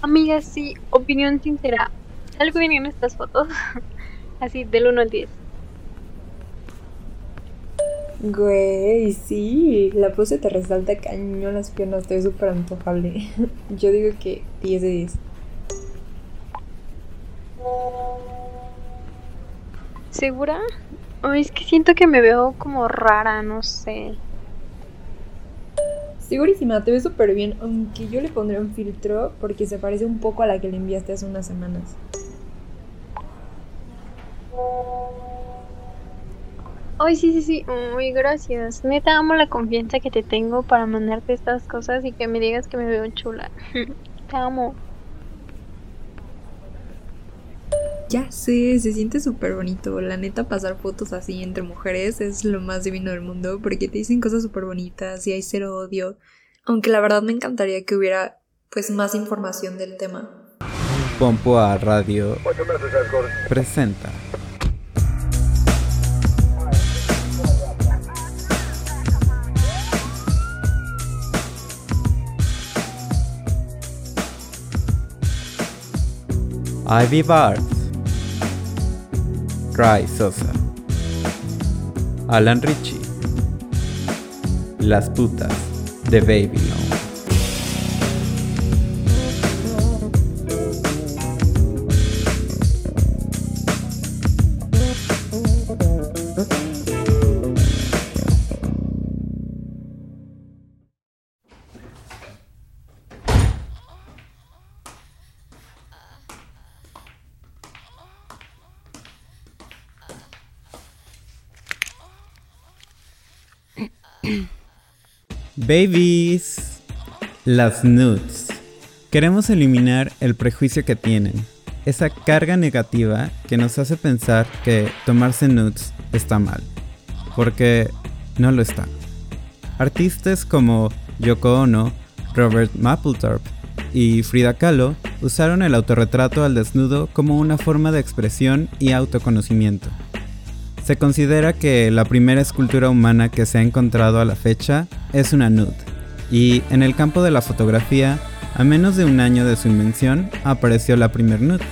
Amiga, sí, opinión sincera. ¿Algo bien en estas fotos? Así, del 1 al 10. Güey, sí, la pose te resalta cañón las piernas, te súper antojable. Yo digo que 10 de 10. ¿Segura? es que siento que me veo como rara, no sé. Segurísima, te ves súper bien, aunque yo le pondré un filtro porque se parece un poco a la que le enviaste hace unas semanas. Ay, sí, sí, sí, muy gracias. Neta, amo la confianza que te tengo para mandarte estas cosas y que me digas que me veo chula. te amo. Ya sé, se siente súper bonito. La neta, pasar fotos así entre mujeres es lo más divino del mundo porque te dicen cosas súper bonitas y hay cero odio. Aunque la verdad me encantaría que hubiera pues más información del tema. Pompoa Radio presenta. Ivy Bars Ray Sosa, Alan Ritchie, Las putas de Babylon. Babies. Las nudes. Queremos eliminar el prejuicio que tienen, esa carga negativa que nos hace pensar que tomarse nudes está mal, porque no lo está. Artistas como Yoko Ono, Robert Mapplethorpe y Frida Kahlo usaron el autorretrato al desnudo como una forma de expresión y autoconocimiento. Se considera que la primera escultura humana que se ha encontrado a la fecha es una nude, y en el campo de la fotografía, a menos de un año de su invención, apareció la primer nude.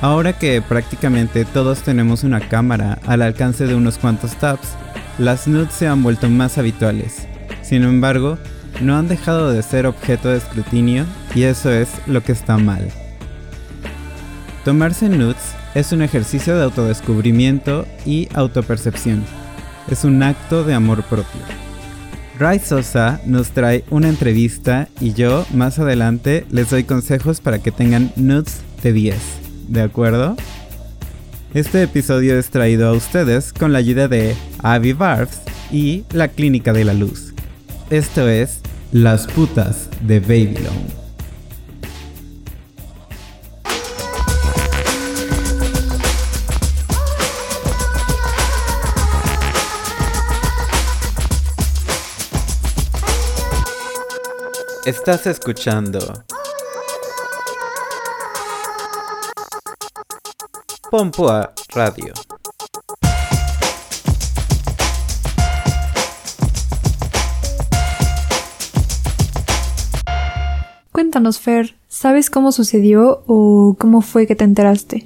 Ahora que prácticamente todos tenemos una cámara al alcance de unos cuantos taps, las nudes se han vuelto más habituales. Sin embargo, no han dejado de ser objeto de escrutinio y eso es lo que está mal. Tomarse nudes es un ejercicio de autodescubrimiento y autopercepción. Es un acto de amor propio. Rai Sosa nos trae una entrevista y yo más adelante les doy consejos para que tengan nudes de 10. ¿De acuerdo? Este episodio es traído a ustedes con la ayuda de Avi Barbs y la Clínica de la Luz. Esto es Las putas de Babylon. Estás escuchando Pompoa Radio. Cuéntanos, Fer, ¿sabes cómo sucedió o cómo fue que te enteraste?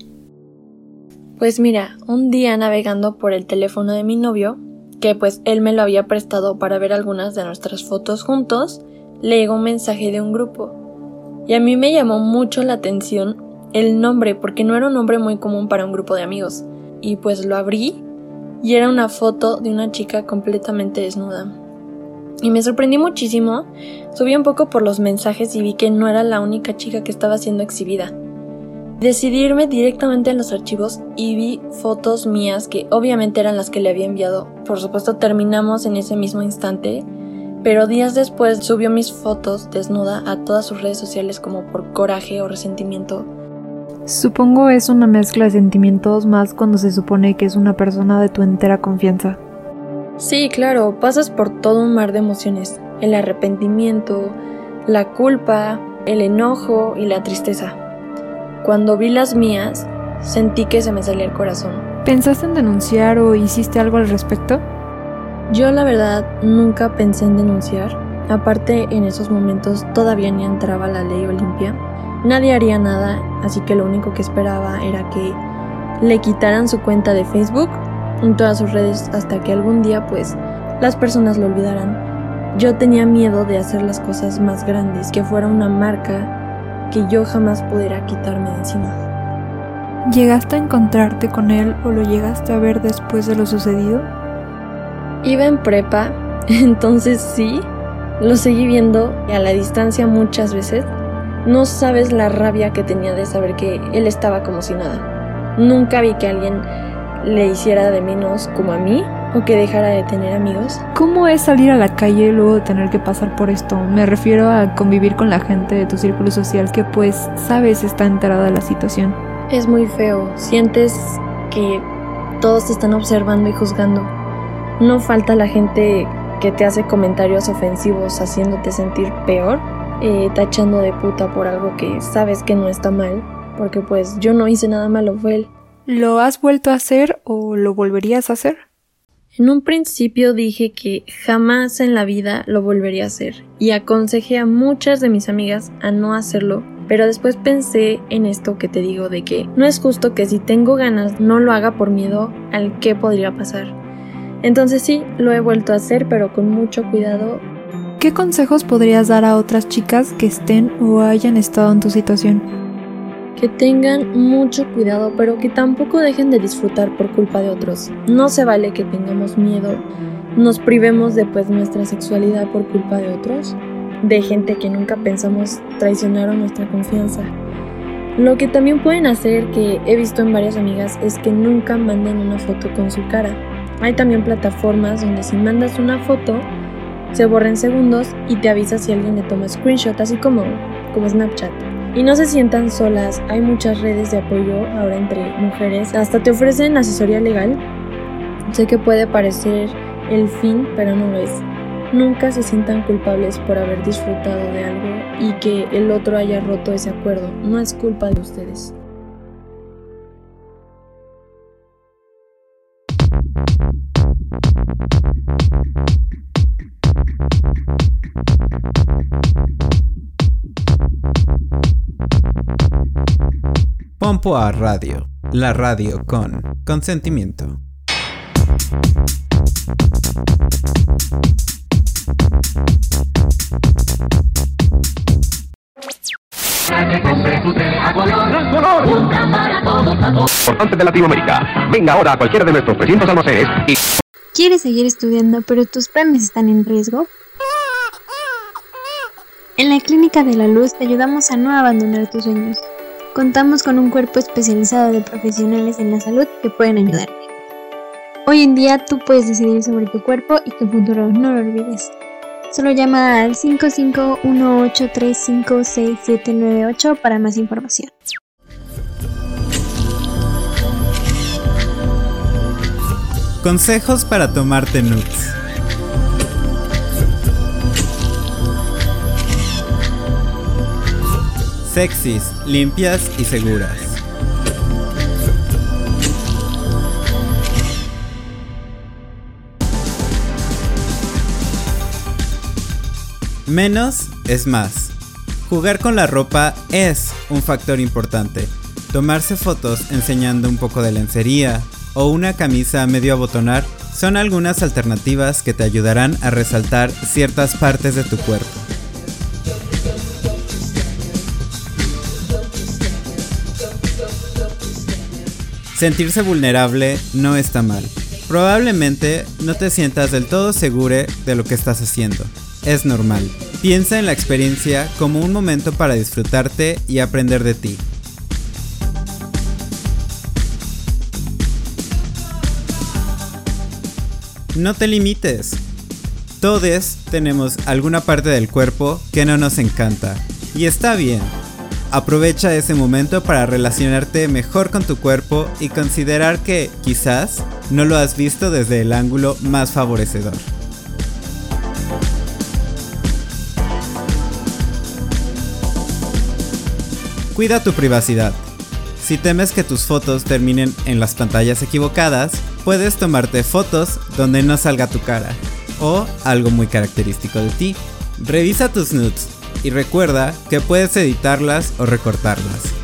Pues mira, un día navegando por el teléfono de mi novio, que pues él me lo había prestado para ver algunas de nuestras fotos juntos, le llegó un mensaje de un grupo. Y a mí me llamó mucho la atención el nombre porque no era un nombre muy común para un grupo de amigos. Y pues lo abrí y era una foto de una chica completamente desnuda. Y me sorprendí muchísimo, subí un poco por los mensajes y vi que no era la única chica que estaba siendo exhibida. Decidí irme directamente en los archivos y vi fotos mías que obviamente eran las que le había enviado. Por supuesto terminamos en ese mismo instante pero días después subió mis fotos desnuda a todas sus redes sociales como por coraje o resentimiento. Supongo es una mezcla de sentimientos más cuando se supone que es una persona de tu entera confianza. Sí, claro, pasas por todo un mar de emociones, el arrepentimiento, la culpa, el enojo y la tristeza. Cuando vi las mías, sentí que se me salía el corazón. ¿Pensaste en denunciar o hiciste algo al respecto? Yo la verdad nunca pensé en denunciar. Aparte, en esos momentos todavía ni entraba la ley Olimpia. Nadie haría nada, así que lo único que esperaba era que le quitaran su cuenta de Facebook en todas sus redes hasta que algún día pues las personas lo olvidaran. Yo tenía miedo de hacer las cosas más grandes, que fuera una marca que yo jamás pudiera quitarme de encima. ¿Llegaste a encontrarte con él o lo llegaste a ver después de lo sucedido? Iba en prepa, entonces sí, lo seguí viendo a la distancia muchas veces. No sabes la rabia que tenía de saber que él estaba como si nada. Nunca vi que alguien le hiciera de menos como a mí o que dejara de tener amigos. ¿Cómo es salir a la calle y luego tener que pasar por esto? Me refiero a convivir con la gente de tu círculo social que pues sabes está enterada de la situación. Es muy feo, sientes que todos te están observando y juzgando. No falta la gente que te hace comentarios ofensivos haciéndote sentir peor, eh, tachando de puta por algo que sabes que no está mal, porque pues yo no hice nada malo, fue él. ¿Lo has vuelto a hacer o lo volverías a hacer? En un principio dije que jamás en la vida lo volvería a hacer y aconsejé a muchas de mis amigas a no hacerlo, pero después pensé en esto que te digo de que no es justo que si tengo ganas no lo haga por miedo al que podría pasar. Entonces sí, lo he vuelto a hacer, pero con mucho cuidado. ¿Qué consejos podrías dar a otras chicas que estén o hayan estado en tu situación? Que tengan mucho cuidado, pero que tampoco dejen de disfrutar por culpa de otros. No se vale que tengamos miedo, nos privemos de pues nuestra sexualidad por culpa de otros, de gente que nunca pensamos traicionaron nuestra confianza. Lo que también pueden hacer, que he visto en varias amigas, es que nunca manden una foto con su cara hay también plataformas donde si mandas una foto, se borra en segundos y te avisa si alguien le toma screenshot, así como, como Snapchat. Y no se sientan solas, hay muchas redes de apoyo ahora entre mujeres, hasta te ofrecen asesoría legal. Sé que puede parecer el fin, pero no lo es. Nunca se sientan culpables por haber disfrutado de algo y que el otro haya roto ese acuerdo. No es culpa de ustedes. Pompoa Radio, la radio con consentimiento. Importante de Latinoamérica. Venga ahora a cualquiera de nuestros 300 almacenes y... ¿Quieres seguir estudiando pero tus planes están en riesgo? En la Clínica de la Luz te ayudamos a no abandonar tus sueños. Contamos con un cuerpo especializado de profesionales en la salud que pueden ayudarte. Hoy en día tú puedes decidir sobre tu cuerpo y tu futuro, no lo olvides. Solo llama al 5518356798 para más información. Consejos para tomarte nuts. Sexys, limpias y seguras. Menos es más. Jugar con la ropa es un factor importante. Tomarse fotos enseñando un poco de lencería o una camisa medio abotonar son algunas alternativas que te ayudarán a resaltar ciertas partes de tu cuerpo. Sentirse vulnerable no está mal. Probablemente no te sientas del todo seguro de lo que estás haciendo. Es normal. Piensa en la experiencia como un momento para disfrutarte y aprender de ti. No te limites. Todos tenemos alguna parte del cuerpo que no nos encanta. Y está bien. Aprovecha ese momento para relacionarte mejor con tu cuerpo y considerar que quizás no lo has visto desde el ángulo más favorecedor. Cuida tu privacidad. Si temes que tus fotos terminen en las pantallas equivocadas, puedes tomarte fotos donde no salga tu cara o algo muy característico de ti Revisa tus nudes y recuerda que puedes editarlas o recortarlas.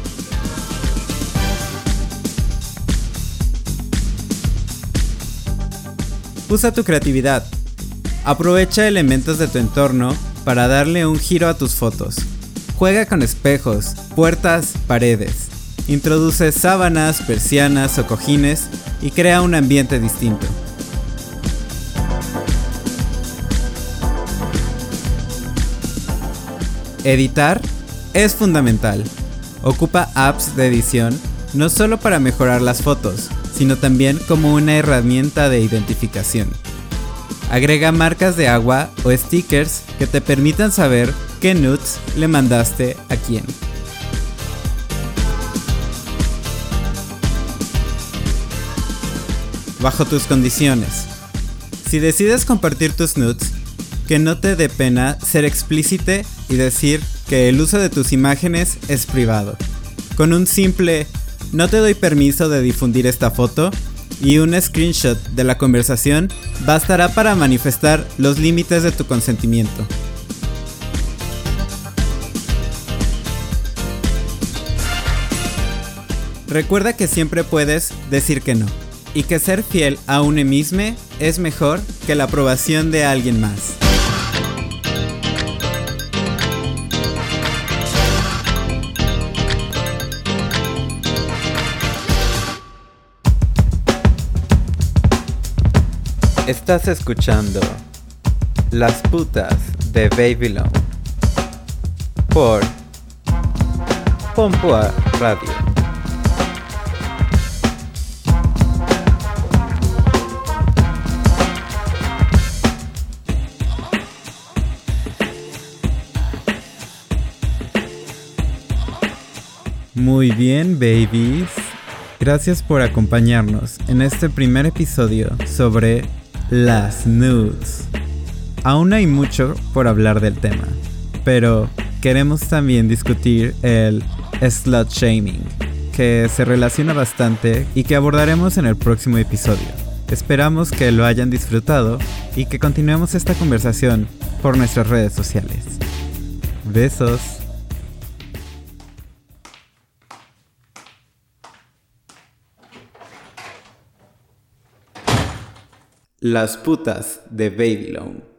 Usa tu creatividad. Aprovecha elementos de tu entorno para darle un giro a tus fotos. Juega con espejos, puertas, paredes. Introduce sábanas, persianas o cojines y crea un ambiente distinto. Editar es fundamental. Ocupa apps de edición no solo para mejorar las fotos, sino también como una herramienta de identificación. Agrega marcas de agua o stickers que te permitan saber qué nudes le mandaste a quién. Bajo tus condiciones. Si decides compartir tus nudes, que no te dé pena ser explícite y decir que el uso de tus imágenes es privado. Con un simple no te doy permiso de difundir esta foto y un screenshot de la conversación bastará para manifestar los límites de tu consentimiento. Recuerda que siempre puedes decir que no y que ser fiel a un mismo es mejor que la aprobación de alguien más. Estás escuchando Las putas de Babylon por Pompua Radio. Muy bien, babies. Gracias por acompañarnos en este primer episodio sobre las nudes. Aún hay mucho por hablar del tema, pero queremos también discutir el slut shaming, que se relaciona bastante y que abordaremos en el próximo episodio. Esperamos que lo hayan disfrutado y que continuemos esta conversación por nuestras redes sociales. Besos. Las putas de Babylon.